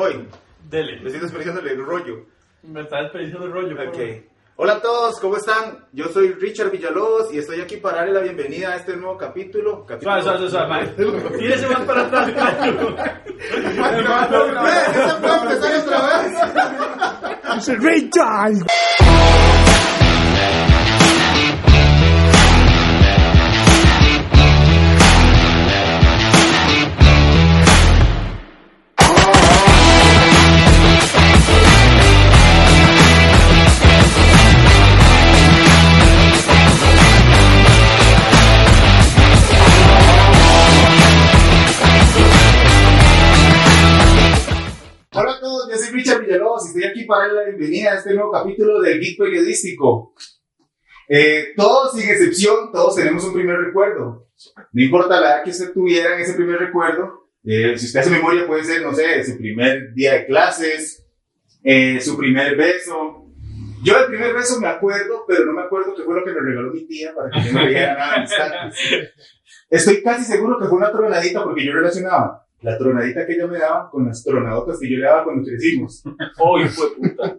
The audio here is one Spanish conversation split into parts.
Hoy, Dele. me estoy desperdiciándole el rollo. Me está desperdiciando el rollo. Ok. Hola a todos, ¿cómo están? Yo soy Richard Villalobos y estoy aquí para darle la bienvenida a este nuevo capítulo. capítulo... Suave, suave, suave, mae. Tírese más para atrás, cacho. ¡Ve! ¡Ya se puede empezar otra vez! Richard. Para darle la bienvenida a este nuevo capítulo del Geek Periodístico. Eh, todos, sin excepción, todos tenemos un primer recuerdo. No importa la edad que usted tuviera en ese primer recuerdo, eh, si usted hace memoria puede ser, no sé, su primer día de clases, eh, su primer beso. Yo del primer beso me acuerdo, pero no me acuerdo qué fue lo que me regaló mi tía para que yo no leyera nada al instante. Estoy casi seguro que fue una tronadita porque yo relacionaba la tronadita que ella me daba con las tronadotas que yo le daba cuando crecimos. Uy, fue puta.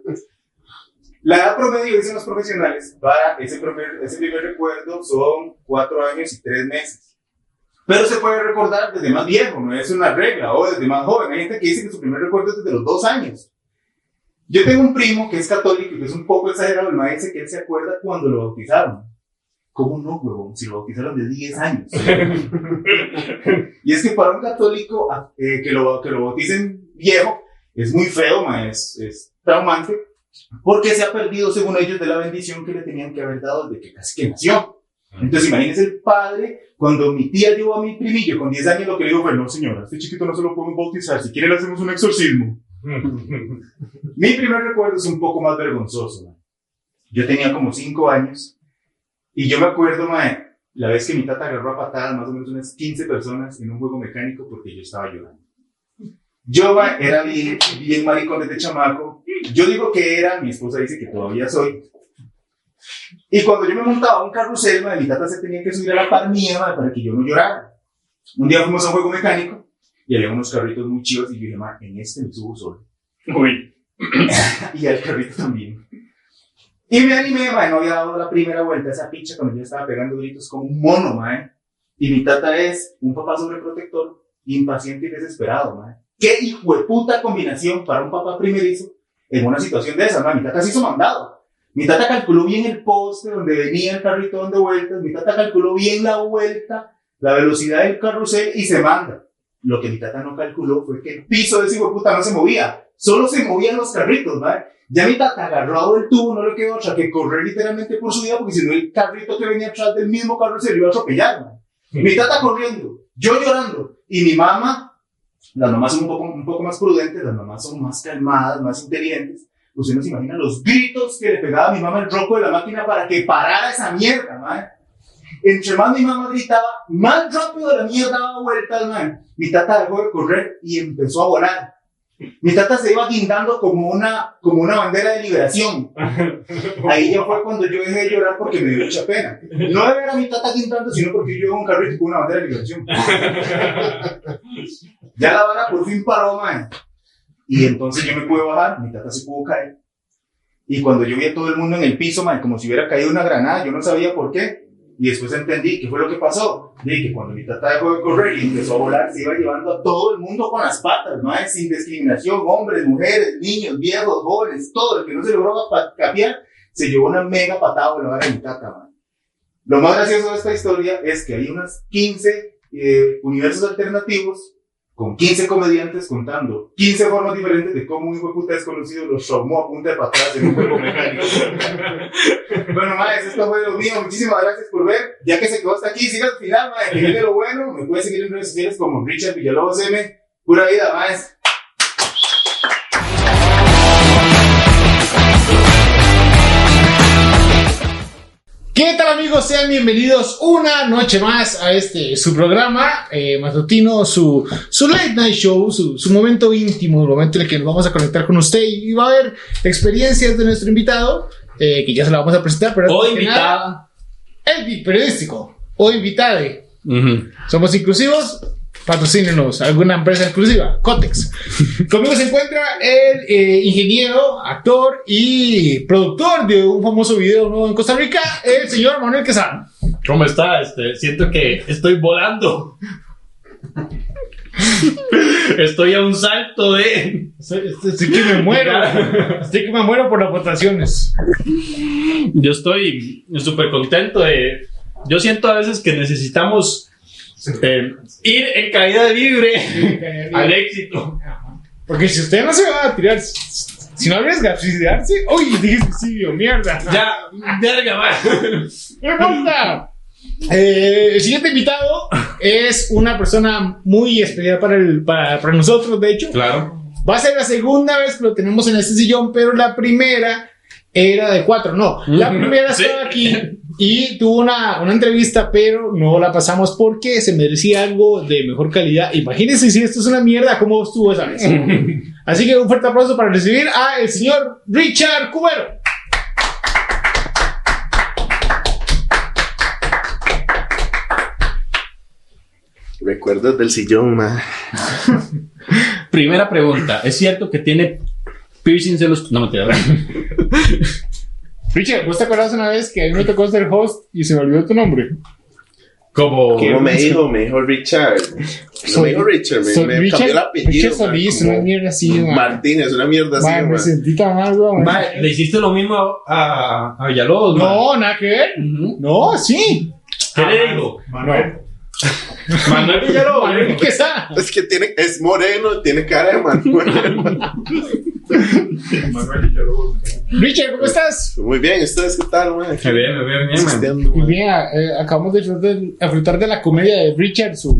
La edad promedio, dicen los profesionales, para ese primer, ese primer recuerdo son cuatro años y tres meses. Pero se puede recordar desde más viejo, no es una regla, o desde más joven. Hay gente que dice que su primer recuerdo es desde los dos años. Yo tengo un primo que es católico y que es un poco exagerado, el maestro dice que él se acuerda cuando lo bautizaron. ¿Cómo no, huevón? Si lo bautizaron de 10 años. y es que para un católico ah, eh, que, lo, que lo bauticen viejo es muy feo, ma, es, es traumante, porque se ha perdido, según ellos, de la bendición que le tenían que haber dado desde que casi que nació. Entonces, imagínense el padre, cuando mi tía llevó a mi primillo con 10 años, lo que le dijo fue, no señora, este chiquito no se lo podemos bautizar, si quiere le hacemos un exorcismo. Mi primer recuerdo es un poco más vergonzoso. Yo tenía como 5 años y yo me acuerdo, mae, la vez que mi tata agarró a patadas más o menos unas 15 personas en un juego mecánico porque yo estaba llorando. Yo mae, era bien, bien maricón desde chamaco. Yo digo que era, mi esposa dice que todavía soy. Y cuando yo me montaba a un carrusel, mae, mi tata se tenía que subir a la par mía mae, para que yo no llorara. Un día fuimos a un juego mecánico y había unos carritos muy chivos y yo dije, mae, en este me subo solo. Uy. y al carrito también. Y me animé, mae, no había dado la primera vuelta a esa picha cuando yo estaba pegando gritos como un mono, mae. Y mi tata es un papá sobreprotector, impaciente y desesperado, mae. Qué hijo de puta combinación para un papá primerizo en una situación de esa, mae. Mi tata se hizo mandado. Mi tata calculó bien el poste donde venía el carrito dando vueltas, mi tata calculó bien la vuelta, la velocidad del carrusel y se manda. Lo que mi tata no calculó fue que el piso de ese hijo de puta no se movía, solo se movían los carritos, mae. Ya mi tata agarrado del tubo, no le quedó otra que correr literalmente por su vida, porque si no el carrito que venía atrás del mismo carro se lo iba a atropellar. man. Mi tata corriendo, yo llorando, y mi mamá, las mamás son un poco, un poco más prudentes, las mamás son más calmadas, más inteligentes. Usted no se imagina los gritos que le pegaba a mi mamá el roco de la máquina para que parara esa mierda, man. Entre más mi mamá gritaba, más rápido la mierda daba vueltas, man. Mi tata dejó de correr y empezó a volar. Mi tata se iba guindando como una, como una bandera de liberación. Ahí ya fue cuando yo dejé de llorar porque me dio mucha pena. No de ver a mi tata guindando, sino porque yo en un carrito con una bandera de liberación. Ya la vara por fin paró, man. Y entonces yo me pude bajar, mi tata se pudo caer. Y cuando yo vi a todo el mundo en el piso, man, como si hubiera caído una granada, yo no sabía por qué. Y después entendí qué fue lo que pasó. Dije que cuando mi tata dejó de correr y empezó a volar, se iba llevando a todo el mundo con las patas, ¿no? Sin discriminación, hombres, mujeres, niños, viejos, jóvenes, todo el que no se logró capear, se llevó una mega patada de la vara de mi tata, man. Lo más gracioso de esta historia es que hay unas 15 eh, universos alternativos con 15 comediantes contando 15 formas diferentes de cómo un hijo de puta desconocido los traumó a punta de patadas en un juego mecánico. bueno, maes, esto fue lo mío. Muchísimas gracias por ver. Ya que se quedó hasta aquí, siga al final, maes, que viene lo bueno. Me puede seguir en redes sociales como Richard Villalobos M. Pura vida, maes. ¿Qué tal amigos? Sean bienvenidos una noche más a este su programa eh, matutino, su, su late night show, su, su momento íntimo, el momento en el que nos vamos a conectar con usted y va a haber experiencias de nuestro invitado, eh, que ya se la vamos a presentar, pero nada, invitada. el periodístico o invitade. Somos inclusivos, patrocínenos alguna empresa exclusiva, Cotex. Conmigo se encuentra el eh, ingeniero, actor y productor de un famoso video nuevo en Costa Rica, el señor Manuel Quesada. ¿Cómo está? Este, siento que estoy volando. Estoy a un salto de. Estoy, estoy- estoy que me muero. Estoy que me muero por las votaciones. Yo estoy súper contento de. Yo siento a veces que necesitamos eh, ir en caída libre al éxito. Porque si usted no se va a tirar, si no arriesga a suicidarse, uy, dije suicidio, mierda. Ya, verga, va. No importa. Eh, el siguiente invitado es una persona muy especial para, el, para, para nosotros, de hecho. Claro. Va a ser la segunda vez que lo tenemos en este sillón, pero la primera era de cuatro. No, la primera estaba aquí y tuvo una, una entrevista, pero no la pasamos porque se merecía algo de mejor calidad. Imagínense si esto es una mierda, ¿cómo estuvo esa vez? Así que un fuerte aplauso para recibir a el señor Richard Cubero. Recuerdos del sillón, ma. Primera pregunta. ¿Es cierto que tiene piercings en los. No, mentira. Richard, ¿vos te acuerdas una vez que a mí me tocó ser host y se me olvidó tu nombre? Como. ¿Cómo me dijo? Me dijo Richard. No me dijo Richard, me, Soy me Richard- cambió el apellido. Richard Solís, una mierda así, ma. Martínez, una mierda así. Ma, me sentí tan mal, weón. Le hiciste lo mismo a, a Villalobos. No, nada que ver. No, sí. ¿Qué le digo? Manuel. Manuel Villalobos. Manuel, ¿qué está? Es que tiene, es moreno, tiene cara de Manuel. Richard, ¿cómo estás? Muy bien, ¿ustedes qué tal, ma? Me ve, me ve bien, man. Muy bien, eh, acabamos de disfrutar de, la comedia de Richard, su.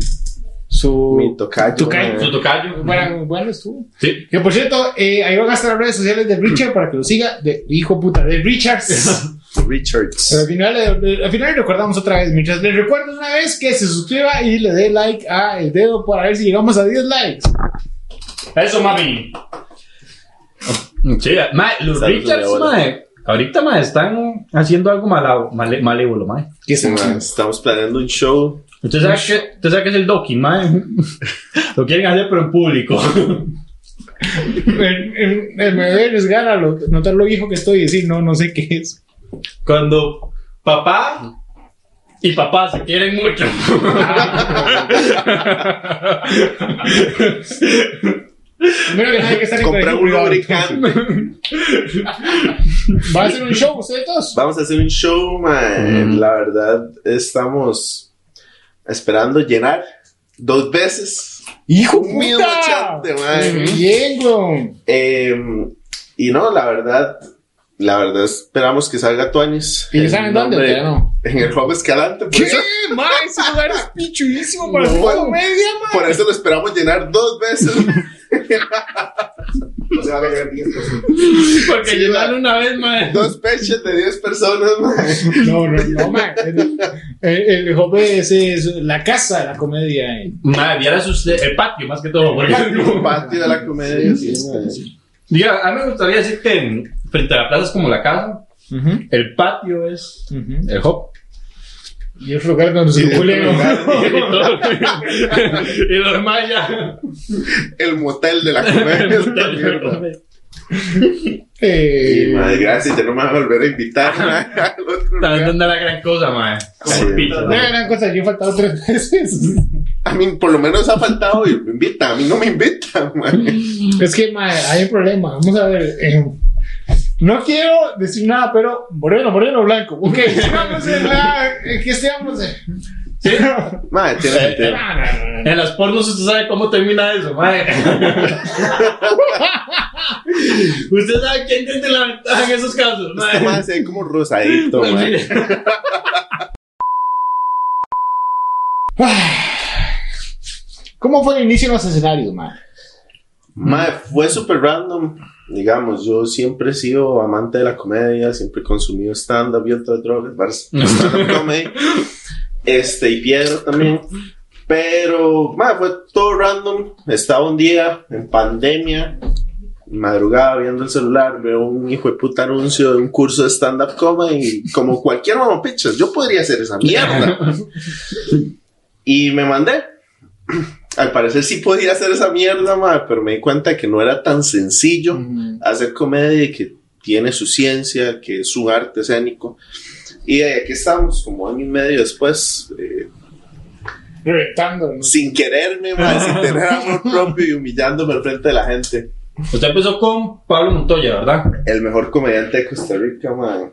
su Mi tocayo. Tocayo. Su tocayo. bueno, bueno, estuvo. Sí. Que por cierto, eh, ahí van a estar las redes sociales de Richard para que lo siga. De hijo puta, de Richards. Pero Richards. al final, eh, al final recordamos otra vez. Mientras les recuerdo una vez que se suscriba y le dé like a el dedo para ver si llegamos a 10 likes. Eso, mami. Sí, ma, los Richards, hola. ma, ahorita, ma, están haciendo algo malao- male- malévolo, ma. ¿Qué Sí, ma, Estamos planeando un show. Usted sabe que, usted sabe que es el docking, ma. Lo quieren hacer, pero en público. Voy a arriesgar a lo- notar lo viejo que estoy y decir, no, no sé qué es. Cuando papá y papá se quieren mucho. Primero que nada hay que estar en Comprar un lubricante. ¿Va a hacer un show ustedes dos? Vamos a hacer un show, ma. La verdad, estamos esperando llenar dos veces. ¡Hijo Un mismo puta! chante, ma. Bien, bro. Eh, y no, la verdad, la verdad esperamos que salga Tuanis. ¿Y ya saben dónde? Todavía no. En el Hub Escalante. Por ¿Qué? eso, Ma, ese lugar es pichudísimo para No. hacer comedia, ma. por eso lo esperamos llenar dos veces. No se va a llegar 10 personas. Porque Sí, llenaron ma. una vez, ma. dos peches de 10 personas, ma. No, no, no, ma. El, el, el joven es, es la casa de la comedia. eh. Ma, vieras usted, el patio más que todo. porque- El patio de la comedia, sí, ma. Diga, a mí me gustaría decir que en- frente a la plaza es como la casa, el patio es el hop. Y el lugar donde se culeo. y, todo. y lo demás ya. El motel de la comedia. es mierda. Eh, Sí, madre, gracias, ya no me vas a volver a invitar También no la gran cosa, ma. Como Sí. el pizza, no, ma. gran cosa, yo he faltado tres veces. A mí, por lo menos ha faltado y me invita. A mí no me invita, ma. Es que, ma, hay un problema. Vamos a ver. eh, no quiero decir nada, pero moreno, moreno, blanco. Ok, sigamos en la. ¿en ¿Qué estamos? en? Sí. Ma, tiene sentido. No, no, no, no. En las pornos usted sabe cómo termina eso, ma. usted sabe quién tiene la ventaja en esos casos. Este ma se ve como rosadito, ma. ¿Cómo fue el inicio en los escenarios, ma? Ma, fue súper random. Digamos, yo siempre he sido amante de la comedia, siempre he consumido stand-up y otras drogas, varas- stand-up comedy. Este, y piedra también. Pero, ma, fue todo random. Estaba un día en pandemia, madrugada viendo el celular, veo un hijo de puta anuncio de un curso de stand-up comedy. y Como cualquier mamapichas, yo podría hacer esa mierda. Y me mandé. Al parecer sí podía hacer esa mierda, mae, pero me di cuenta que no era tan sencillo hacer comedia y que tiene su ciencia, que es su arte escénico. Y eh, aquí estamos, como año y medio después, eh, sin quererme, mae, sin tener amor propio y humillándome al frente de la gente. Usted empezó con Pablo Montoya, ¿verdad? El mejor comediante de Costa Rica, mae.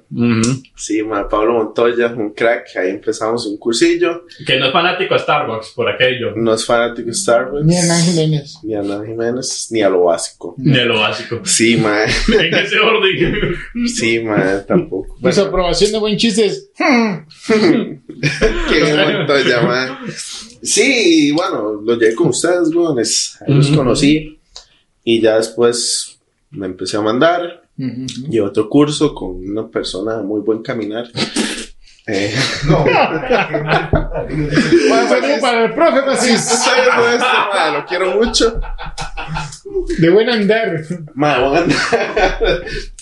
Sí, mae, Pablo Montoya, un crack. Ahí empezamos un cursillo. Que no es fanático de Starbucks, por aquello. No es fanático de Starbucks. Ni Hernán Jiménez. Ni a Ana Jiménez, ni a lo básico. De lo básico. Sí, mae. En ese orden. Sí, mae, tampoco. Su Bueno, aprobación de buen chiste es. qué Montoya, mae. Sí, y bueno, lo llegué con ustedes, weones. Ahí los conocí. Y ya después me empecé a mandar. Ujú. Y otro curso con una persona de muy buen caminar. Eh, Un saludo para el profe Macís. soy el nuestro, mae, lo quiero mucho. De buen andar. Voy a andar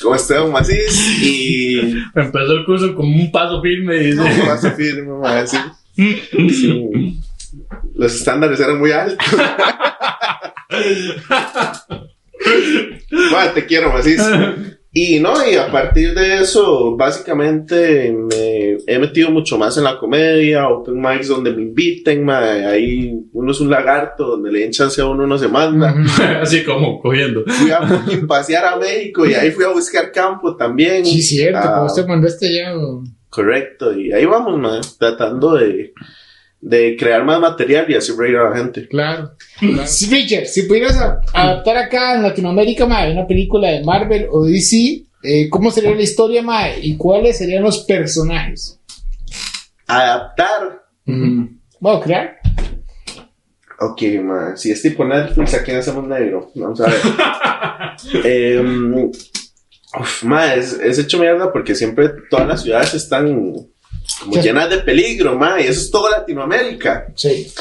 con Esteban Macís y Empezó el curso con un paso firme dice. no, paso firme, sí. Sí. Los estándares eran muy altos. Mae, te quiero, Macís. Y no, y a partir de eso, básicamente me he metido mucho más en la comedia, open mics donde me inviten, mae, ahí uno es un lagarto, donde le den chance a uno, uno se manda. Así como cogiendo. Fui a pasear a México y ahí fui a buscar campo también. Sí, cierto. Ah, Como usted mandaste ya. Correcto, y ahí vamos, mae, tratando de, de crear más material y así reír a la gente. Claro. Richard, si pudieras a- adaptar acá en Latinoamérica, mae, una película de Marvel o DC, eh, ¿cómo sería la historia, mae? ¿Y cuáles serían los personajes? Adaptar. Bueno, crear. Ok, mae, si es tipo Netflix, ¿a quién hacemos negro? Vamos a ver. Uf, mae, es, es hecho mierda porque siempre todas las ciudades están como Sí. llenas de peligro, mae, y eso es todo Latinoamérica. Sí.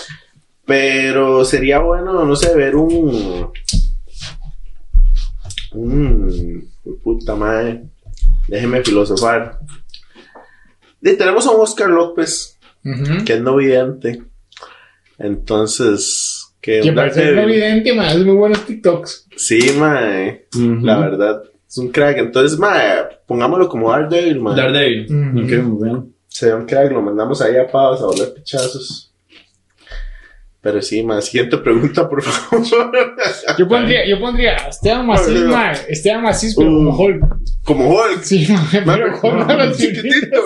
Pero sería bueno, no sé, ver un. Un. Puta madre. Déjeme filosofar. Y tenemos a un Oscar López, que es no vidente. Entonces. Que parece muy evidente, mae. Es muy buenos TikToks. Sí, mae. La verdad. Es un crack. Entonces, mae, pongámoslo como Daredevil, mae. Daredevil. Mm. Ok, muy bien. Se ve un crack, lo mandamos ahí a pavos a volver pichazos. Pero sí, mae. Siguiente pregunta, por favor. Yo pondría, yo pondría a Esteban Macís, Ay, mae. Esteban Macís, pero Uh. como Hulk. como Hulk. Sí, mae, Mae, pero Hulk no chiquitito.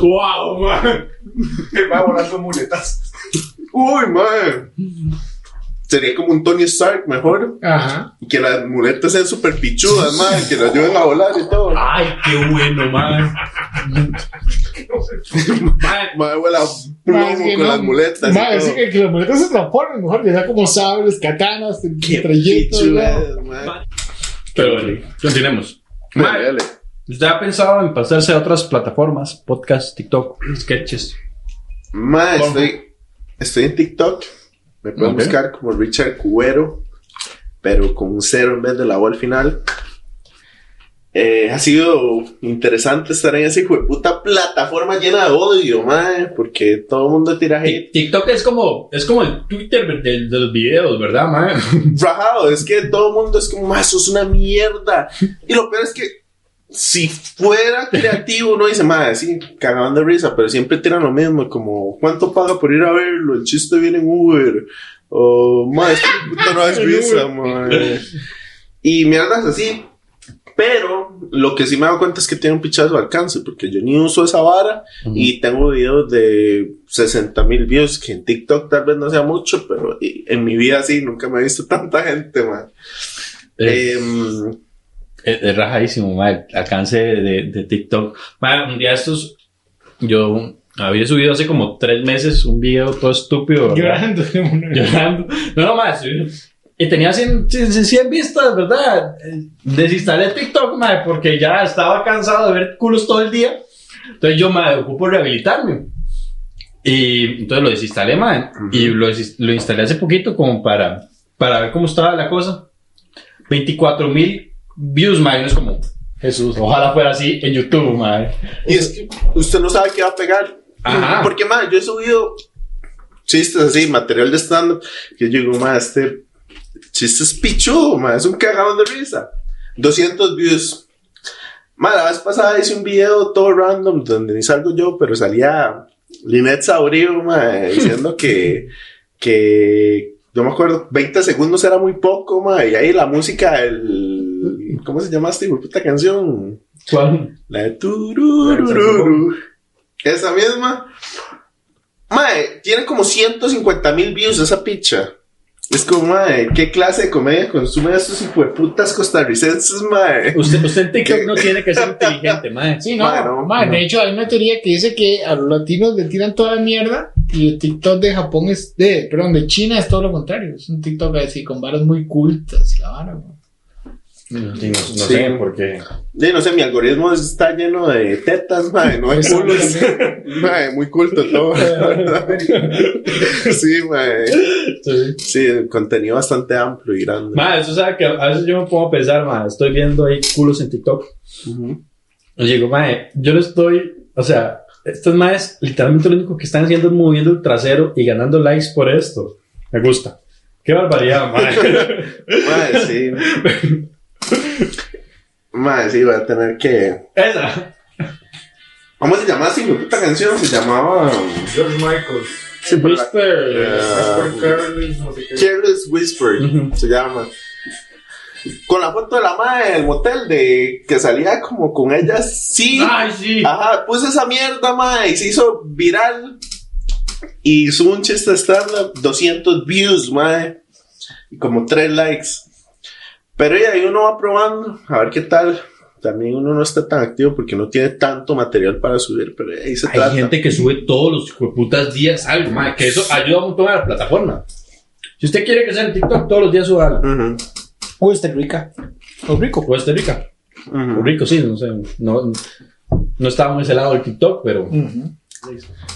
wow, man. Va volando muletas. Uy, man. Sería como un Tony Stark mejor. Ajá. Y que las muletas sean súper pichudas, man. Que lo ayuden a volar y todo. Ay, qué bueno, man. Man, Man, vuela Mae, es plomo que con no. las muletas. todo. sí que, que las muletas se transformen mejor, ya sea como sables, katanas, trayectos. man. Pero bueno, continuemos. Dale, Man, dale. ¿Usted ha pensado en pasarse a otras plataformas? Podcast, TikTok, sketches. Man, ¿Cómo? estoy, estoy en TikTok. Me pueden buscar como Richard Cubero, pero con un cero en vez de la O al final. Eh, ha sido interesante estar en esa hijo de puta plataforma llena de odio, man, porque todo el mundo tira hate. TikTok es como, es como el Twitter de, de los videos, ¿verdad, man? rajado, es que todo el mundo es como, "Ma, eso es una mierda. Y lo peor es que si fuera creativo, uno dice, madre, sí, cagaban de risa, pero siempre tiran lo mismo, como, ¿cuánto paga por ir a verlo? El chiste viene en Uber. O, madre, es que puta no es risa, madre. Y mierdas así. Pero lo que sí me he dado cuenta es que tiene un pichazo de alcance, porque yo ni uso esa vara y tengo videos de 60 mil views, que en TikTok tal vez no sea mucho, pero en mi vida sí, nunca me he visto tanta gente, man. Es, Em, es- es rajadísimo. El alcance de, de TikTok. Man, un día estos, yo había subido hace como tres meses un video todo estúpido, ¿verdad? Llorando. Llorando. No, no más. Y tenía 100, 100, 100 vistas, ¿verdad? Desinstalé TikTok, madre, porque ya estaba cansado de ver culos todo el día. Entonces yo, me ocupo rehabilitarme. Y entonces lo desinstalé, madre. Y lo, lo instalé hace poquito como para, para ver cómo estaba la cosa. 24 mil views, madre. Es como, Jesús, ojalá fuera así en YouTube, madre. y es que usted no sabe qué va a pegar. Ajá. Porque, man, yo he subido chistes así, material de stand-up, que yo digo, ma, este chiste es pichudo, ma, es un cagado de risa. 200 views. Ma, la vez pasada hice un video todo random donde ni salgo yo, pero salía Linet Saurio, ma, diciendo que, que, no me acuerdo, 20 segundos era muy poco, ma, y ahí la música, el, ¿cómo se llama esta puta canción? ¿Cuál? La de tururururu. Esa misma. Mae, tiene como 150 mil views esa picha. Es como, mae, ¿qué clase de comedia consumen estos hijueputas costarricenses, mae? Usted, usted en TikTok no tiene que ser inteligente, mae. Sí, no, Bueno, ma, no. de hecho hay una teoría que dice que a los latinos le tiran toda la mierda y el TikTok de Japón es de, perdón, de China es todo lo contrario, es un TikTok así con varas muy cultas y la vara, Sí, no, no Sí. sé por qué. Sí, no sé, mi algoritmo está lleno de tetas, mae, no Eso culos. mae, muy culto todo. sí, mae. Sí. Sí, contenido bastante amplio y grande. Mae, eso sabe que a veces yo me pongo a pensar, mae, estoy viendo ahí culos en TikTok. Ujú. Y digo, mae, yo no estoy, o sea, estos maes literalmente lo único que están haciendo es moviendo el trasero y ganando likes por esto. Me gusta. Qué barbaridad, mae. Mae, sí. Mae, sí, voy a tener que. Esa. ¿Cómo se llamaba esa puta canción? Se llamaba. George Michael. Sí, pero no sé qué. Careless Whisper se llama. Con la foto de la madre del motel de que salía como con ella, sí. Ay, sí. Ajá, puse esa mierda, madre, y se hizo viral. Y subo un chiste de stand-up, 200 views, madre. Y como 3 likes. Pero y ahí uno va probando, a ver qué tal. También uno no está tan activo porque no tiene tanto material para subir, pero ahí se Hay trata. gente que sube todos los putas días algo, que eso ayuda un montón a la plataforma. Si usted quiere que sea en TikTok, todos los días suba algo. Está rica. O rico. Costa Rica. ujú. Rico, sí, no sé. No, no estaba en ese lado del TikTok, pero.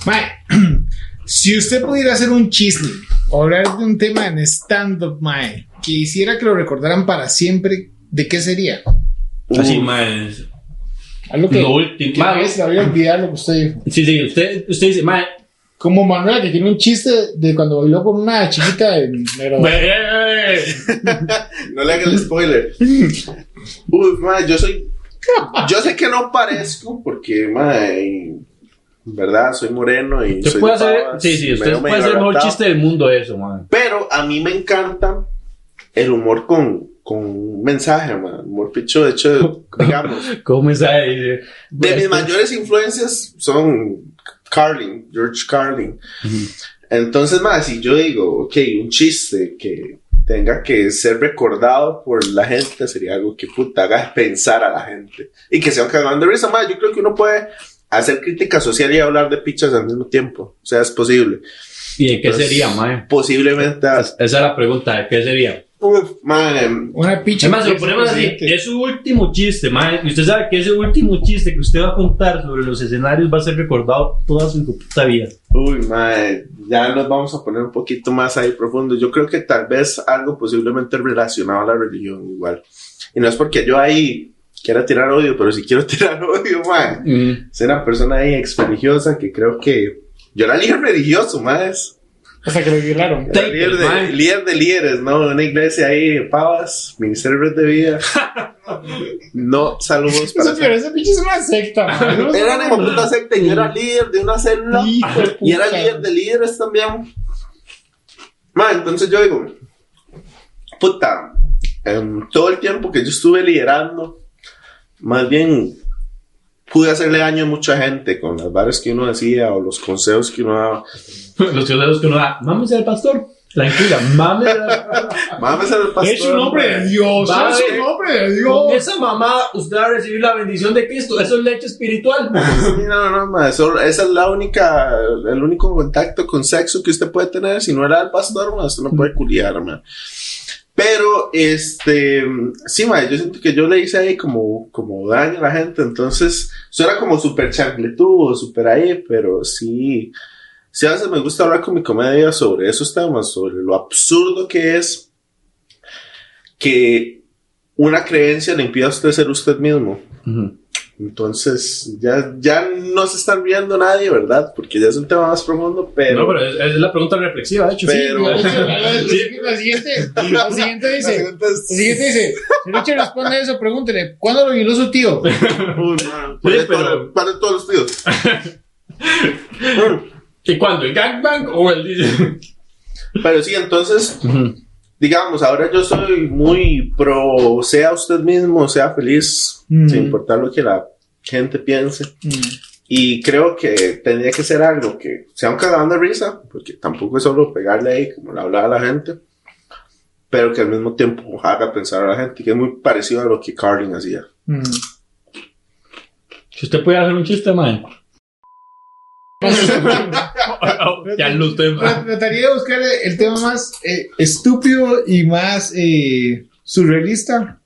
Mae, si usted pudiera hacer un chiste o hablar de un tema en stand-up, mae, que hiciera que lo recordaran para siempre, ¿de qué sería? Así, mae. Algo que, Lo último. que mae, le había olvidado lo que usted dijo. Sí, sí, usted, usted dice, mae. Como Manuel, que tiene un chiste de cuando bailó con una chiquita en la. No le haga el spoiler. Uf, mae, yo soy. Yo sé que no parezco porque, mae, verdad, soy moreno y. Soy puede de hacer. Pavas, Sí, sí, usted puede hacer el mejor chiste del mundo, eso, mae. Pero a mí me encanta el humor con, con un mensaje, man. Humor picho, de hecho, digamos. ¿Cómo me sabe? Dice, De mis este- mayores influencias son Carlin, George Carlin. Entonces, más, si yo digo, ok, un chiste que tenga que ser recordado por la gente sería algo que puta haga pensar a la gente y que sea un cagón de risa. Más, yo creo que uno puede hacer crítica social y hablar de pichas al mismo tiempo. O sea, es posible. ¿Y de qué Pues- sería, mae? Posiblemente. Esa es la pregunta, ¿de qué sería? Uf, man, Una picha. Además, si lo ponemos así, es su último chiste, mae. Y usted sabe que ese último chiste que usted va a contar sobre los escenarios va a ser recordado toda su puta vida. Uy, mae, ya nos vamos a poner un poquito más ahí profundo. Yo creo que tal vez algo posiblemente relacionado a la religión igual. Y no es porque yo ahí quiera tirar odio, pero si quiero tirar odio, mae. Mm. Soy una persona ahí ex religiosa que creo que yo era líder religioso, más. Hasta que lo violaron. Era líder de, mae. líder de líderes, ¿no? Una iglesia ahí, Pavas, Ministerio de Vida. No, saludos para Eso, pero esa pinche es una secta. mae. No, Era una puta secta y yo era líder de una célula. Hijo Y era líder de líderes también. Ma, entonces yo digo, puta, em, todo el tiempo que yo estuve liderando, más bien pude hacerle daño a mucha gente con las varas que uno decía o los consejos que uno daba. Los teólogos que uno da, mames al pastor. Tranquila, mames al Mames al pastor. Es un hombre de Dios. Es un hombre de Con Dios. esa mamá, usted va a recibir la bendición de Cristo. Eso es leche espiritual. Sí, no, no, ma, eso- esa es la única, el único contacto con sexo que usted puede tener. Si no era el pastor, ma, usted no puede culiar, ma. Pero, este, sí, ma, yo siento que yo le hice ahí como, como daño a la gente. Entonces, eso era como súper chancletudo, súper ahí, pero sí, sí, a veces me gusta hablar con mi comedia sobre esos temas, sobre lo absurdo que es que una creencia le impida a usted ser usted mismo. Entonces, ya, ya no se están viendo nadie, ¿verdad? Porque ya es un tema más profundo, pero... No, pero es, es la pregunta reflexiva, de hecho. Pero- La, Sí. la- la- la siguiente, la siguiente dice, La siguiente es- la siguiente dice, si Richard responde eso, pregúntele, ¿cuándo lo violó su tío? Uy, man, ¿cuál Sí, pero- de todos los tíos? ¿Y cuándo? ¿El gangbang o el.? Pero sí, entonces, digamos, ahora yo soy muy pro, sea usted mismo, sea feliz, Mm. sin importar lo que la gente piense. Y creo que tendría que ser algo que sea un cagón de risa, porque tampoco es solo pegarle ahí, como le hablaba a la gente, pero que al mismo tiempo haga pensar a la gente, que es muy parecido a lo que Carlin hacía. Mm. Si usted puede hacer un chiste, man. ya lo Trataría de buscar el tema más eh, estúpido y más eh, surrealista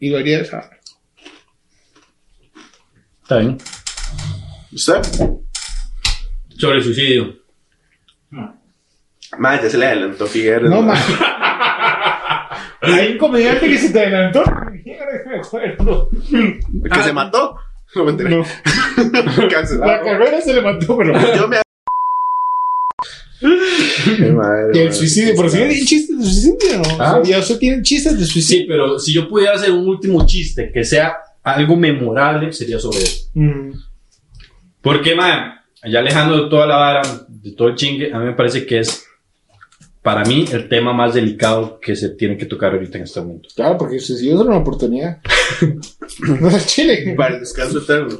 y lo haría de esa. Está bien. ¿Usted? Sobre el suicidio. Madre, ya se le adelantó Figueres. No, ma. man. Hay un comediante que se te adelantó. Me acuerdo. ¿Que se mató? No me enteré. No. Cancelado. La carrera se le mató, pero. Yo me. Qué madre, Y el suicidio, pero si hay chistes de suicidio, ¿no? Ah. Ya usted tiene chistes de suicidio. Sí, pero si yo pudiera hacer un último chiste que sea algo memorable, sería sobre eso. Mm. Porque, man, ya alejando de toda la vara, de todo el chingue, a mí me parece que es, para mí, el tema más delicado que se tiene que tocar ahorita en este momento. Claro, porque el suicidio es una oportunidad. no es Chile. Para el descanso eterno.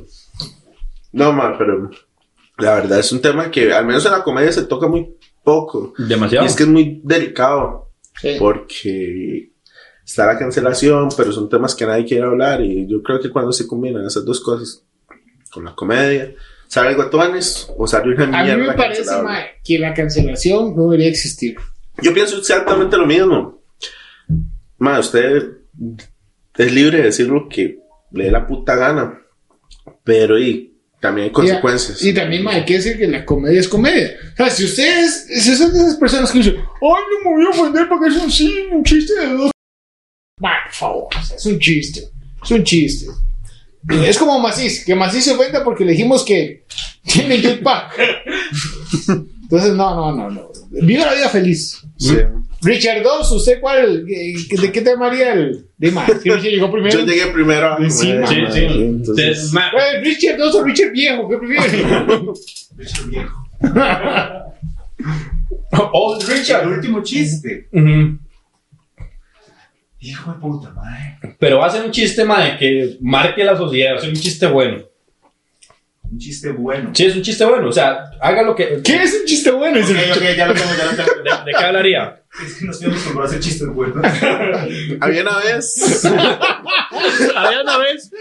No, man, pero la verdad es un tema que al menos en la comedia se toca muy poco. Demasiado. Y es que es muy delicado Sí. porque está la cancelación, pero son temas que nadie quiere hablar y yo creo que cuando se combinan esas dos cosas con la comedia, sale guatones o sale una A mierda mí me parece mae, que la cancelación no debería existir. Yo pienso exactamente lo mismo. Ma, usted es libre de decir lo que le dé la puta gana, pero y también hay consecuencias. Y, también mae, hay que decir que la comedia es comedia. O sea, si ustedes, si son de esas personas que dicen, ay, no me voy a ofender porque es un, sí, un chiste de dos. Mae, por favor, es un chiste. Es un chiste. Es como Macis, que Macis se ofenda porque le dijimos que tiene jetpack. Entonces, no, no, no, no. Viva la vida feliz. Sí. Richard 2, ¿usted cuál? eh, ¿De qué tema haría el de más? Richard llegó primero. Yo llegué primero a Sí, Sí, ma, sí. entonces- Eh, Richard 2 o Richard viejo, ¿qué prefiere? Richard viejo. Old Richard. El último chiste. Hijo de puta, madre. Pero va a ser un chiste, man, que marque la sociedad, va a ser un chiste bueno. Un chiste bueno. Sí, es un chiste bueno, o sea, haga lo que... ¿Qué es un chiste bueno? Ok, ok, ya lo tengo, ya lo tengo. ¿De, de qué hablaría? Es que no estoy acostumbrado a hacer chistes buenos. Había una vez. Había una vez...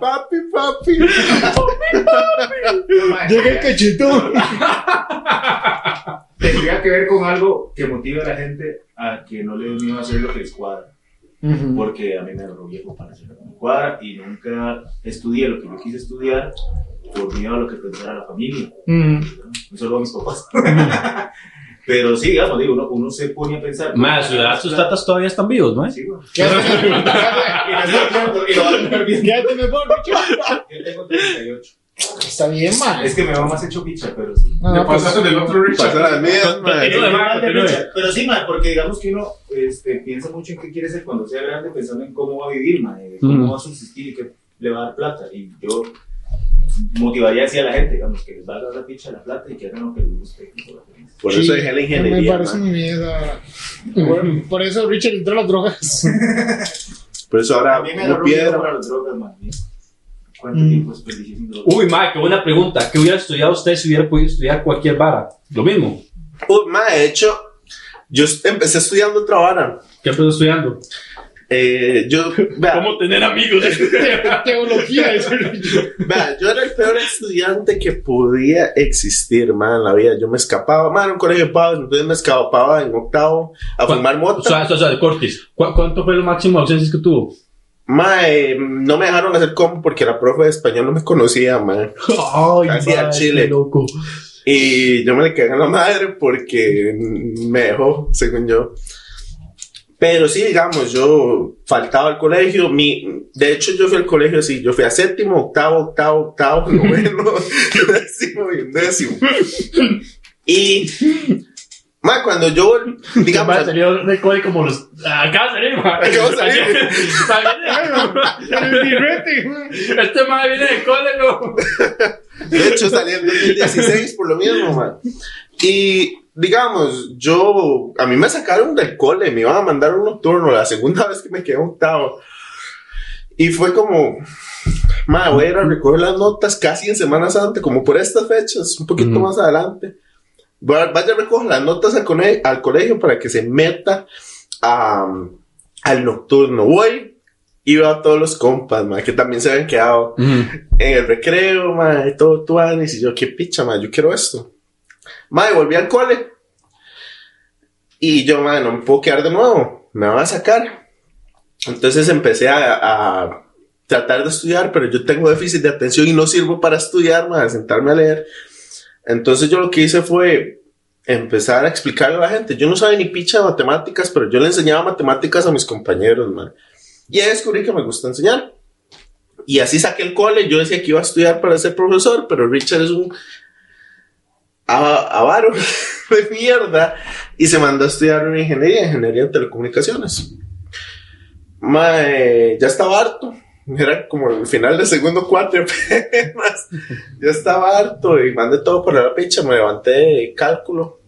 Papi, papi. No, madre. Llega el cachetón. Tendría que ver con algo que motive a la gente a que no le dé miedo a hacer lo que les cuadra. Porque a mí me agarró viejo para hacer lo que me cuadra y nunca estudié lo que yo quise estudiar por miedo a lo que pensara la familia. No solo a mis papás. Pero sí, digamos, digo, uno, uno se pone a pensar. Más, ciudad, tus tatas todavía están vivos, ¿no? Sí, a bien. Quédate mejor, Richard. Yo tengo 38. Está bien, man. Es que me va más hecho picha, pero sí. No, no, pues, del otro. Richard, Pero sí, man, porque digamos que uno este, piensa mucho en qué quiere ser cuando sea grande, pensando en cómo va a vivir, man, cómo Ujú. va a subsistir y qué le va a dar plata. Y yo motivaría así a la gente, digamos, que les valga la picha la plata y que hagan lo que les guste. por. Por eso dejé la Me ingeniería. parece muy bien. esa- Bueno, Por eso Richard entró a las drogas. Por eso ahora me miedo piedra. para las drogas, man. ¿Cuánto Mm. tiempo? Uy, ma, qué buena pregunta. ¿Qué hubiera estudiado usted si hubiera podido estudiar cualquier vara? Lo mismo. Uy, ma, de hecho, yo empecé estudiando otra vara. ¿Qué empezó estudiando? Eh, yo, vea, tener amigos? Teología, vea, yo era el peor estudiante que podía existir, man, en la vida. Yo me escapaba, man, en un colegio de padres, entonces me escapaba en octavo a fumar O mota. sea, o sea, Cortis, ¿cu- ¿cuánto fue el máximo de ausencias que tuvo? Mae, no me dejaron hacer combo porque la profe de español no me conocía, mae. Ay, Casi a mae, Chile. qué loco. Y yo me le cagué en la madre porque me dejó, según yo. Pero sí, digamos, yo faltaba al colegio. Mi, de hecho, yo fui al colegio así. Yo fui a séptimo, octavo, octavo, octavo, noveno, décimo y undécimo. Y, más cuando yo, digamos, Mae, salió de cole como los. Salir. El birrete, mae. Este mae viene de cole, no. De hecho, salí en 2016 por lo mismo, man. Y digamos, yo, a mí me sacaron del cole, me iban a mandar un nocturno la segunda vez que me quedé octavo. Y fue como, ma, voy a ir a recoger las notas casi en Semana Santa, como por estas fechas, un poquito más adelante. Va- Vaya a recoger las notas al, cone- al colegio para que se meta a- al nocturno. Voy y veo a todos los compas, ma, que también se habían quedado en el recreo, madre, todo tuanis, y yo, qué picha, madre, yo quiero esto. Madre, volví al cole. Y yo, madre, no me puedo quedar de nuevo, me van a sacar. Entonces empecé a, a tratar de estudiar, pero yo tengo déficit de atención y no sirvo para estudiar, madre, sentarme a leer. Entonces yo lo que hice fue empezar a explicarle a la gente. Yo no sabía ni picha de matemáticas, pero yo le enseñaba matemáticas a mis compañeros, madre. Y ahí descubrí que me gusta enseñar. Y así saqué el cole. Yo decía que iba a estudiar para ser profesor, pero Richard es un avaro de mierda y se mandó a estudiar una ingeniería, ingeniería en telecomunicaciones. Ya estaba harto. Era como el final del segundo cuatro apenas. Ya estaba harto y mandé todo por la picha. Me levanté de cálculo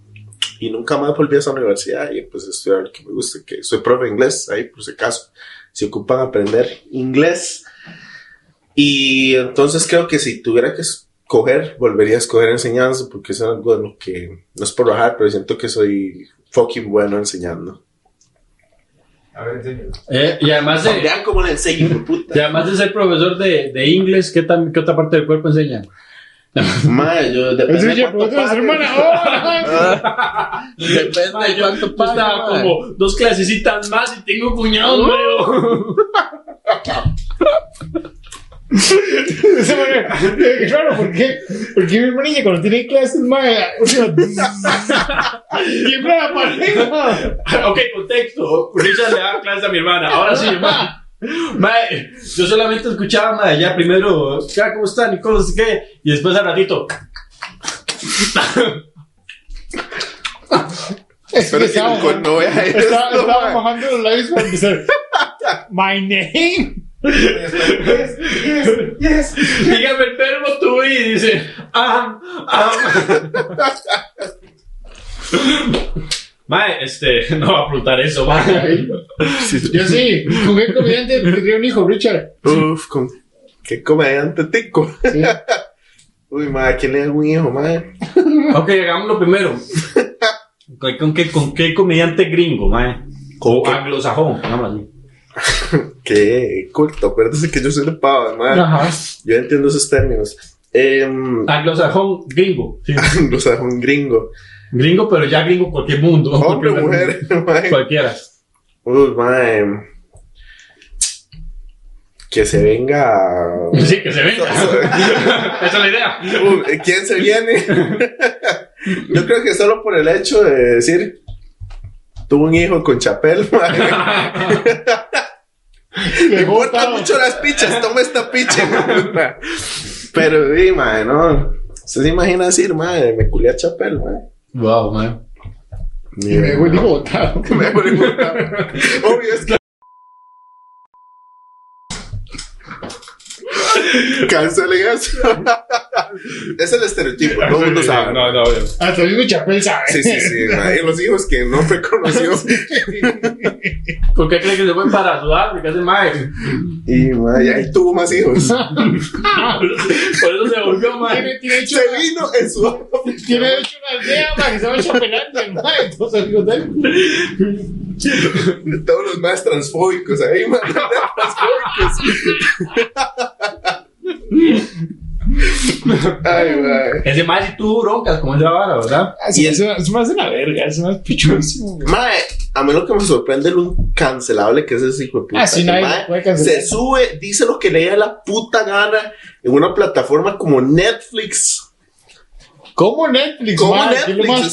y nunca más volví a esa universidad y empecé a estudiar lo que me gusta, que soy profe de inglés, ahí por si acaso. Si ocupan aprender inglés. Y entonces creo que si tuviera que escoger, volvería a escoger enseñanza porque es algo de lo que no es por bajar, pero siento que soy fucking bueno enseñando. A ver. Eh, y además de. Vean cómo le enseño, de Y puta. además de ser profesor de, de inglés, ¿qué, tam- ¿qué otra parte del cuerpo enseña? Madre, yo depende de cuánto. ¡Oh! Depende de yo, cuánto madre. como dos clasecitas más y tengo cuñado nuevo. Ese mae, eh, Claro, ¿por qué? Porque mi hermanilla cuando tiene clases, mae, siempre la pareja. ok, contexto. Richard le daba clases a mi hermana. Ahora sí, mae. Mae, yo solamente escuchaba, mae, ya primero, ¿qué, ¿cómo están? Y cosas qué. Y después al ratito. Es que estaba, no, vea esto, estaba, estaba mae. bajando los labios para empezar. My name. Yes, yes, yes. Dígame el verbo tú y dice, ah, ah. Mae, este, no va a preguntar eso, mae. Yo sí, ¿con qué comediante tendría un hijo, Richard? Uf, con... qué comediante tico. Sí. Uy, madre, ¿quién le da un hijo, madre? Ok, hagámoslo primero. ¿Con, con qué, ¿Con qué comediante gringo, mae? ¿Con O qué? anglosajón, digamos así. Qué culto, acuérdese que yo soy de pavas, madre. Ajá. Yo entiendo esos términos. Eh, Anglosajón gringo. Sí. anglosajón gringo. Gringo, pero ya gringo cualquier mundo. Hombre, Cualquier- mujer. Cualquiera. Uy, madre. Que se venga. Sí, que se venga. Esa es la idea. Uy, ¿Quién se viene? Yo creo que solo por el hecho de decir. Tuvo un hijo con Chapel, madre. Me Le importan gusta. mucho las pichas, toma esta picha. madre. Pero, sí, madre, no. ¿Usted se imagina decir, madre, me culé a Chapel, madre? Wow. Y me huele botado. Me voy a preguntar. Obvio, es que. Cancelen eso. es el estereotipo, todo el mundo sabe. No, no, no. Hasta el mismo Chapel sabe. Sí, sí, sí. ma, y los hijos que no reconoció. ¿Por qué cree que se fue para Sudáfrica ese mae? Y ma, y ahí tuvo más hijos. Por eso se volvió mae. Tiene, tiene hecho, Se vino en su. tiene hecho una aldea para que se vaya Chapelante, mae. Todos amigos de él. Todos los más transfóbicos ahí, ma, transfóbicos. Ay, mae. Ese más si tuvo broncas, como es la vara, ¿verdad? Y eso es más de la verga, es más pichuísimo. güey. Mae, a mí lo que me sorprende es lo cancelable que es ese hijo de puta. Ah, sí, que, nadie mae, lo puede cancelar. Se sube, dice lo que le da la puta gana en una plataforma como Netflix. ¿Cómo Netflix? ¿Cómo más Es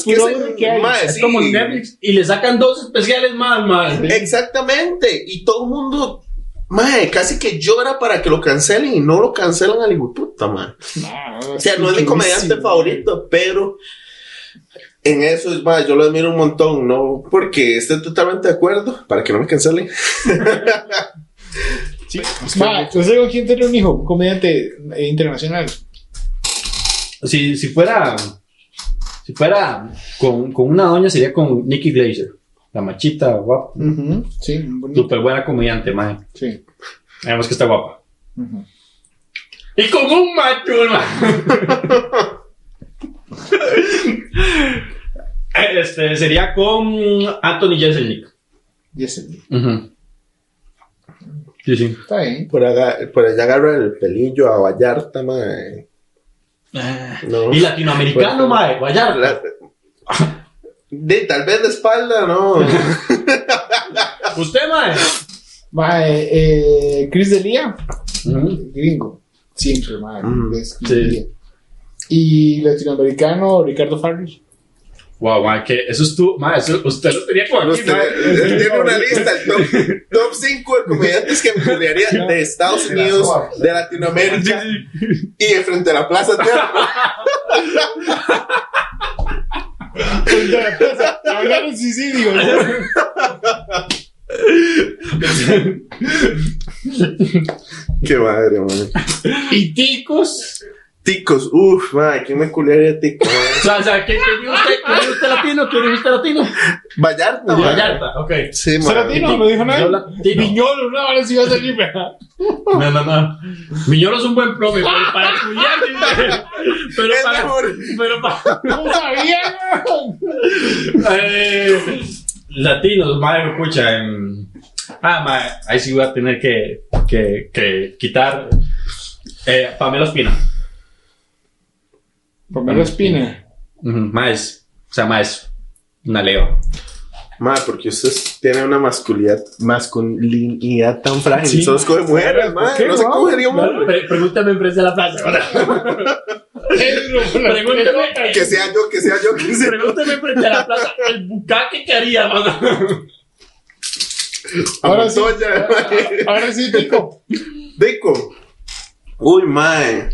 que puro ese- que hay? ma, Es sí. como Netflix y le sacan dos especiales más, man. Exactamente. Y todo el mundo, mae, casi que llora para que lo cancelen y no lo cancelan al hijo puta. No, O sea, no es mi comediante favorito, pero en eso es más, yo lo admiro un montón, no porque esté totalmente de acuerdo, para que no me cancelen. Sí. Ma, ¿usted con quién tiene un hijo? Un comediante eh, internacional. Si, si fuera. Si fuera con, con una doña, sería con Nikki Glazer. La machita, guapa. Ujú, Sí, bonito. Súper buena comediante, man. Sí. Además que está guapa. Y con un macho. Este sería con Anthony Jeselnik. Yeselnik. Ujú. Sí, sí. Está bien. Por allá, por allá agarra el pelillo a Vallarta, mae. No. Y latinoamericano, Pues, mae. La- de, tal vez de espalda, no. ¿Usted, mae? Ma, eh, Chris Delia, gringo. Siempre, ma. Mm, es Chris sí. Y latinoamericano, Ricardo Farrell. Wow, mae, que eso es tu, mae, eso, usted lo tenía con aquí, Usted, mae. él tiene una lista, el top, top 5 de comediantes que me de Estados Unidos, de Latinoamérica y de frente a la Plaza Teatro. Hablar en suicidio. Qué madre, man. Y ticos. Ticos, uff, man, ¿quién me culiaría tico? man? O sea, o sea, ¿qué, qué dijo usted? ¿Qué dijo usted latino? ¿Qué dijo usted latino? Vallarta, man. Vallarta, ok. Sí, man. Ceratino, no dijo latino. Viñolo, no, ahora sí va a. No, no, no. Miñolo es un buen profe, pero para dice. Pero Es para. mejor. Pero para. No sabía. Eh, latinos, madre, escucha. em, ah, madre, ahí sí voy a tener que, que, que quitar. Eh, Pamela Espina. Pamela Espina. Ujú, Más, o sea, más una leo. Man, porque usted tiene una masculinidad, masculinidad tan frágil. Sí, Solo escoge mujeres, man. ¿Qué, No se cogería un hombre. Pre- pregúntame en frente de la plaza. Pregúntame. Que sea yo, que sea yo, que sea yo. Pregúntame frente a la plaza. El bucaque que haría, mano. Ahora sí. Man. Ahora sí, tico. Dico. Uy, man.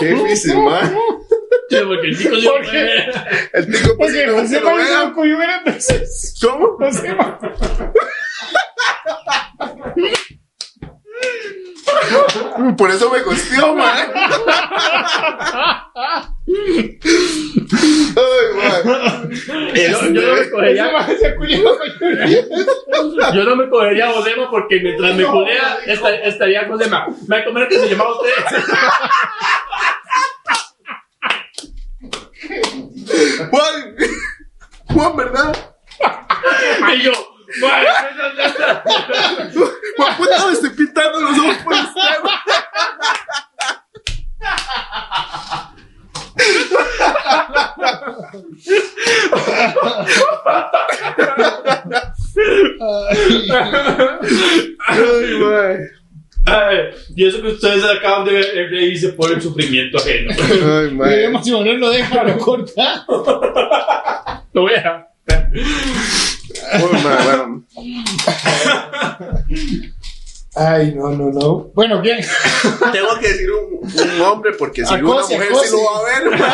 Qué difícil, man. Porque el chico yo. ¿Por qué? El tico, pues, Porque no José vea. loco y hubiera entonces. ¿Cómo? José Por eso me costeó, man. Ay, man. Yo, yo no me cogería, con yo no me cogería a porque mientras me culea esta- estaría Josema. Me va a comer que se llamaba usted. Juan, Juan, ¿verdad? Y yo, "Madre, Juan, puta, me estoy pintando los ojos por. Ay. Ay, y eso que ustedes acaban de ver, el reírse por el sufrimiento ajeno. Ay, Y man. vemos si Manuel lo deja, lo corta. Lo voy a. Bueno. Ay, no, no, no. Bueno, ¿quién? Tengo que decir un, un hombre porque si una mujer sí lo va a ver, man.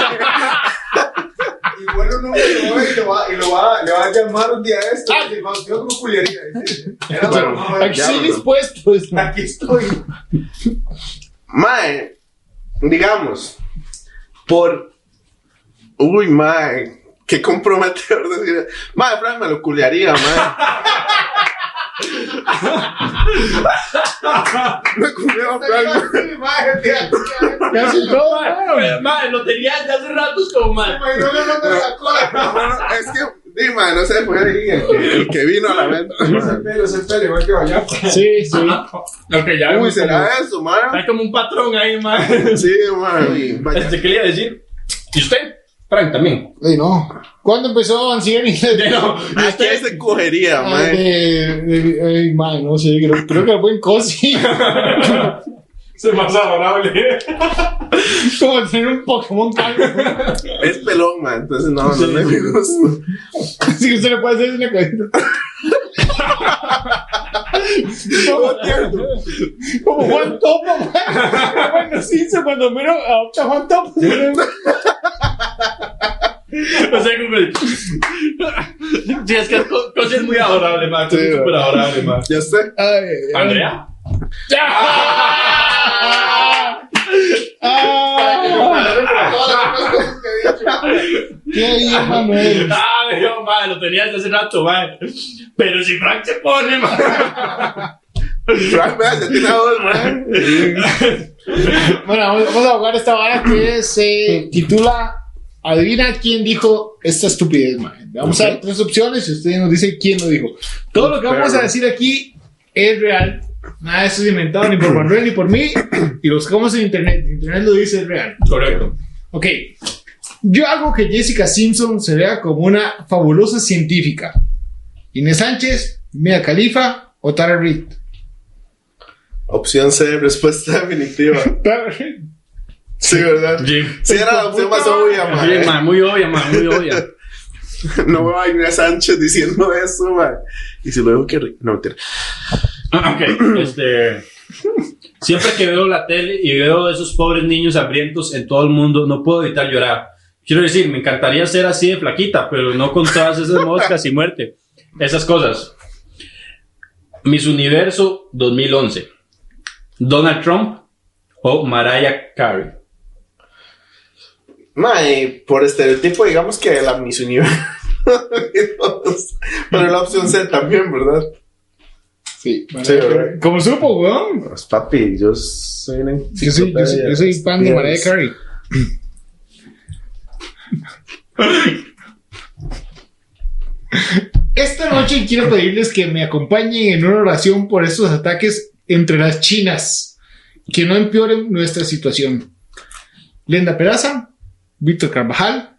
Igual un hombre lo va y lo va, y lo va, le va a llamar un día de esto. y "Vamos, Yo como culiaría. dice. Era Bueno, bueno, mamá, Aquí no. dispuestos. Aquí estoy. Mae, digamos, por. Uy, mae, qué comprometedor decir. Mae, Frank me lo culiaría, mae. me culió a Frank. Sí, maje, tía. Casi todo. Madre, lo tenía desde hace ratos como madre. No, no, no, no, sacó la- Bueno, es que Sí, man, no se fue ahí el que, el que vino a la venta. man. pelo, ese pelo, igual que vaya. Sí, sí. Ok, ya Uy, será como- eso, man. Hay como un patrón ahí, man. Sí, man. Este, ¿Qué le iba a decir? ¿Y usted? Frank, también. Ey, no. ¿Cuándo empezó Anciani? De no, ¿y ¿A quién se cogería, Ay, man? de, de- ay, man, no sé, creo, creo que el buen Cosi. Es más adorable. Como tener un Pokémon calvo. Es pelón, man. Entonces, no, no me gusta. Así que usted le puede hacer una cosita. como, como Juan Topo, man. Bueno, sí, se cuando miro adopta a Juan Topo. O sea, como... Sí, es que Co- Cosi es muy adorable, man. Sí, es súper adorable, man. Ya sé. Ay, ay. ¿Andrea? Ah, qué bien, Manuel. Ah, yo, man, lo tenía desde hace rato, man. Pero si Frank se pone, man. Frank, man, ya tiene voz, man. Bueno, vamos vamos a jugar esta vara que se titula Adivina quién dijo esta estupidez, man. Vamos a dar tres opciones y usted nos dice quién lo dijo. Todo lo que vamos a decir aquí es real. Nada de eso es inventado ni por Manuel ni por mí. Y lo buscamos en internet. Internet lo dice es real. Correcto. Ok. Yo hago que Jessica Simpson se vea como una fabulosa científica. Inés Sánchez, Mia Khalifa o Tara Reid. Opción C, respuesta definitiva. Sí, ¿verdad? Sí. Sí, era la opción más obvia, Sí, man. muy obvia, man, muy obvia. No veo a Inés Sánchez diciendo eso, man. Y si lo digo que... No, mentira. Ah, Ok, este. Siempre que veo la tele y veo a esos pobres niños hambrientos en todo el mundo, no puedo evitar llorar. Quiero decir, me encantaría ser así de flaquita, pero no con todas esas moscas y muerte. Esas cosas. Miss Universo 2011. Donald Trump o Mariah Carey. Mae, por estereotipo, digamos que la Miss Universo. Pero la opción C también, ¿verdad? Sí, Sí, ¿verdad? como supo, weón. Pues papi, yo soy una Yo soy, yo soy, yo soy fan de Mariah Carey. Esta noche quiero pedirles que me acompañen en una oración por estos ataques entre las chinas, que no empeoren nuestra situación. Lenda Peraza, Víctor Carvajal,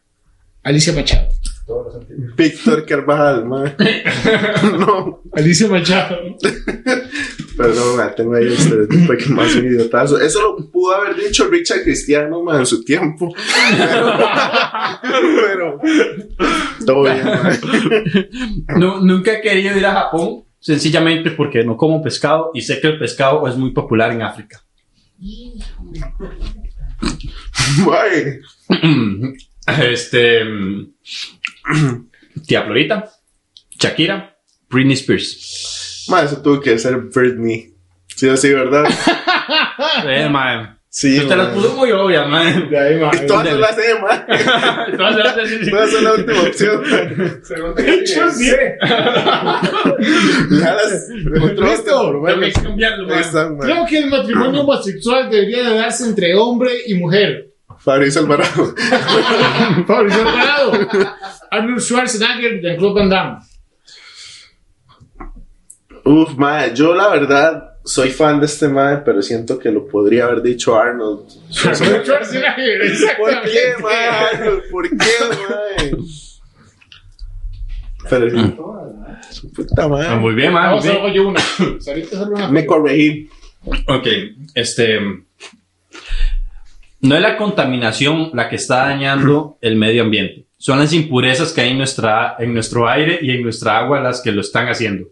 Alicia Machado. Víctor Carvajal, no, Alicia Machado. perdón, mae, tengo ahí el estereotipo que más un idiotazo. Eso lo pudo haber dicho Richard Cristiano, mae, en su tiempo. Pero, todo bien, mae. No, nunca he querido ir a Japón, sencillamente porque no como pescado y sé que el pescado es muy popular en África. Mae. Este. Tía Florita, Shakira, Britney Spears. Mae, eso tuvo que ser Britney. Sí, sí, ¿verdad? Eh, mae. Sí, te las puso muy obvias, mae. De ahí, mae. Y todas son las C, mae. Todas las- sí, sí. Todas son la última opción. Yo sí. Ya las. Listo. Tengo que cambiarlo. Creo que el matrimonio homosexual debería de darse entre hombre y mujer. Fabricio Alvarado. Fabricio Alvarado, Arnold Schwarzenegger, Jean-Claude Van Damme. Uf, mae, yo la verdad soy fan de este mae, pero siento que lo podría haber dicho Arnold. Arnold Schwarzenegger, ¿Por qué, mae? Arnold? ¿Por qué, mae? Pero su puta Ah, madre. Muy bien, mae. muy Vamos hacer yo una. Ahorita solo una. Me corregí. Ok, este. No es la contaminación la que está dañando el medio ambiente. Son las impurezas que hay en, nuestra, en nuestro aire y en nuestra agua las que lo están haciendo.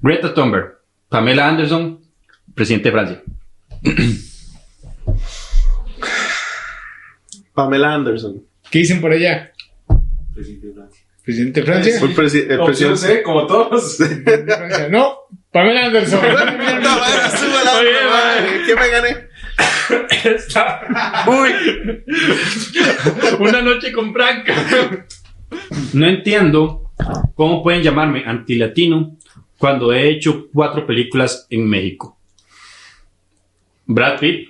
Greta Thunberg, Pamela Anderson, presidente de Francia. Pamela Anderson. ¿Qué dicen por allá? Presidente de Francia. Fue el, presi- el Opción presidente. C, como todos. Francia. No, Pamela Anderson. ¿Qué me gané? Uy. Una noche con Frank. No entiendo cómo pueden llamarme antilatino cuando he hecho cuatro películas en México. Brad Pitt,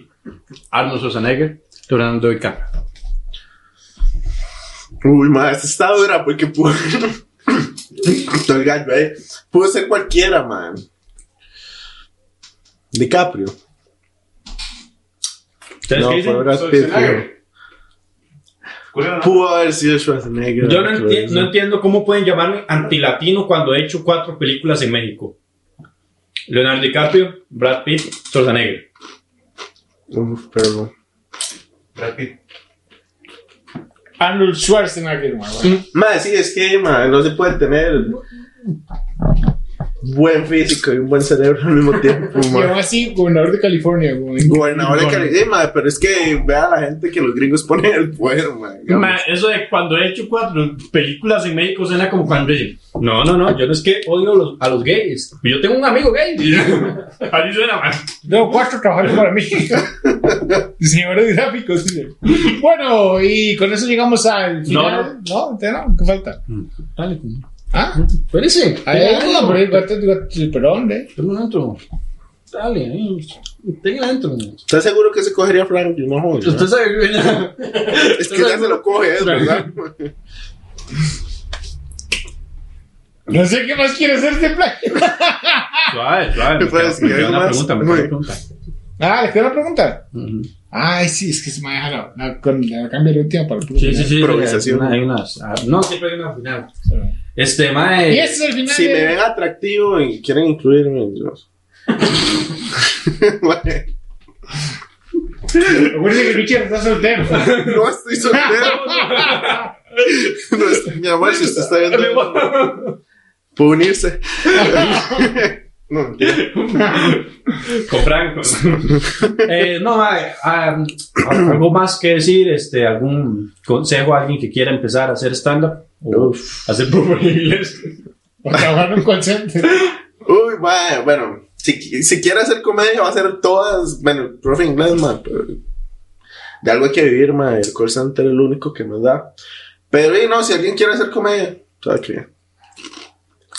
Arnold Schwarzenegger, Leonardo DiCaprio. Uy, ma, esta está dura porque pudo. Todo el gallo, eh. Pudo ser cualquiera, man. DiCaprio. ¿Ustedes No, qué dicen? fue Brad Pitt, Schwarzenegger. ¿Cuál era la- Pudo haber sido Schwarzenegger. Yo no, enti- entiendo cómo pueden llamarme antilatino cuando he hecho cuatro películas en México. Leonardo DiCaprio, Brad Pitt, Schwarzenegger. Uf, pero. Brad Pitt. Arnold Schwarzenegger, man, bueno. Ma, sí, es que, ma, no se puede tener buen físico y un buen cerebro al mismo tiempo, Y aún así, gobernador de California, güey. Gobernador de Cali, sí, ma, pero es que vea a la gente que los gringos ponen el poder, ma. digamos. Ma, eso de cuando he hecho cuatro películas en México suena como cuando dicen, no, no, no, yo no es que odio a los, a los gays. Yo tengo un amigo gay. Así suena más. Tengo cuatro trabajando para mí. Diseñadores gráficos. dice. Bueno, y con eso llegamos al final. No, no, no, ¿qué falta? Dale, Ah, espérese. ahí hay uno, pero el perón, ¿eh? Tengo adentro. Dale, ahí. Tenga adentro. ¿Estás seguro que se cogería Frank? No joder. Usted sabe que Es que ya se lo coge, es verdad. No sé qué más quiere hacer este plan. Suave, suave. Me queda- me ¿qué queda una pregunta, me queda una pregunta. Ah, ¿le queda una pregunta? Ujú. Ay, sí, es que se me deja la, la, con, la cambio la última para el Sí, sí, sí. Improvisación. Hay unas. ah, No, siempre hay una final. Este, mae. Y ese es el final. Si de- me ven atractivo y quieren incluirme, yo. Recuerden que Richard está soltero. no estoy soltero. No estoy- mi amor, si usted está viendo, puede unirse. No. Con Franco. eh, no, mae, ah, algo más que decir, este, algún consejo a alguien que quiera empezar a hacer stand-up o hacer profe en inglés. O trabajar en un call center. Uy, vaya, bueno, si, si quiere hacer comedia, va a ser todas, bueno, profe inglés, man, pero de algo hay que vivir, man, el call center es lo único que nos da. Pero, y no, si alguien quiere hacer comedia, ¿sabe?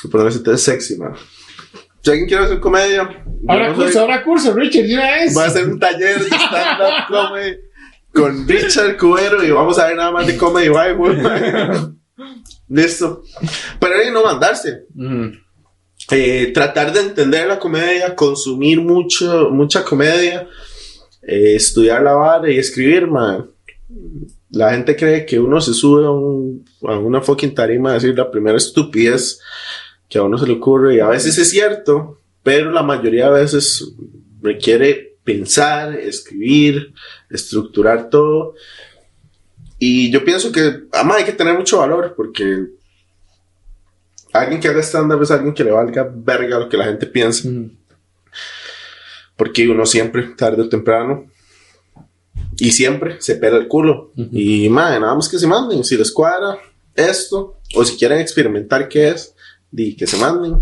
Que ponerse sexy, man. Si alguien quiere hacer comedia, Ahora curso, ahora curso, Richard, una vez. va a hacer un taller de stand-up comedy con Richard Cubero y vamos a ver nada más de comedy man. Listo. Pero ahí no mandarse. Mm. Eh, tratar de entender la comedia, consumir mucho, mucha comedia, eh, estudiar la vara y escribir, man. La gente cree que uno se sube a, un- a una fucking tarima a decir la primera estupidez que a uno se le ocurre y a veces es cierto, pero la mayoría de veces requiere pensar, escribir, estructurar todo. Y yo pienso que, ama, hay que tener mucho valor porque alguien que haga stand-up es alguien que le valga verga lo que la gente piensa. Porque uno siempre, tarde o temprano, y siempre se pela el culo. Y madre, nada más que se manden. Si les cuadra esto, o si quieren experimentar qué es, di que se manden.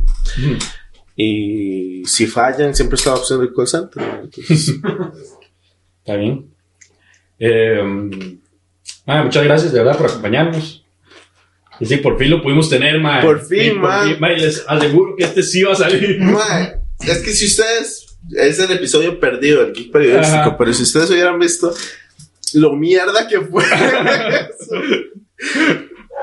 Y si fallan, siempre está la opción del call center. ¿no? Entonces, Está bien. Eh, mae, muchas gracias de verdad por acompañarnos. Y sí, por fin lo pudimos tener, mae. Por fin, Y mae. mae, les aseguro que este sí va a salir. Mae, es que si ustedes. Es el episodio perdido del geek periodístico, Ajá. pero si ustedes hubieran visto lo mierda que fue eso.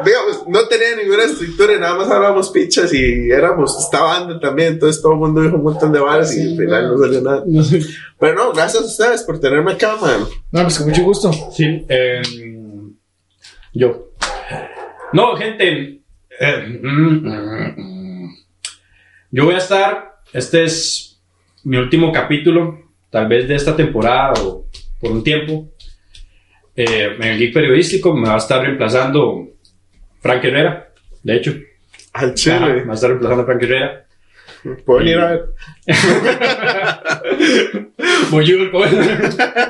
Digamos, no tenía ninguna estructura, nada más hablábamos pichas y éramos, estaba banda también, entonces todo el mundo dijo un montón de bares y al final no salió nada. No sé. Pero no, gracias a ustedes por tenerme acá, man. No, pues con mucho gusto. Sí, eh, yo. No, gente. eh, mm, yo voy a estar. Este es mi último capítulo, tal vez de esta temporada o por un tiempo. Eh, en el Geek Periodístico me va a estar reemplazando Frank Herrera, de hecho. Al chile. va a estar reemplazando Frank Herrera. Puedo venir a ver.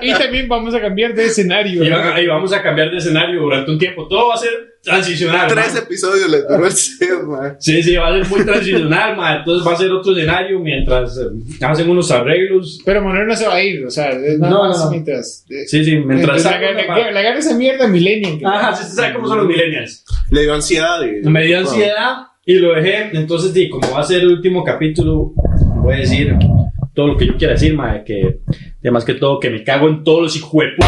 Y también vamos a cambiar de escenario. y, va- y vamos a cambiar de escenario durante un tiempo. Todo va a ser transicional. Tres episodios les duró el set, man. Sí, sí, va a ser muy transicional, ma. Entonces va a ser otro escenario mientras eh, hacen unos arreglos. Pero Manuel no se va a ir, o sea, es nada No, no, más no. mientras. eh, Sí, sí, mientras la, sacan la, una- la, la agarra esa mierda Millennium. que- Ajá, sí, usted sabe cómo son los millennials. Le dio ansiedad. Y, Me dio ansiedad y lo dejé, entonces, di, como va a ser el último capítulo, voy a decir todo lo que yo quiera decir, madre, que, además que todo, que me cago en todos los hijueputas.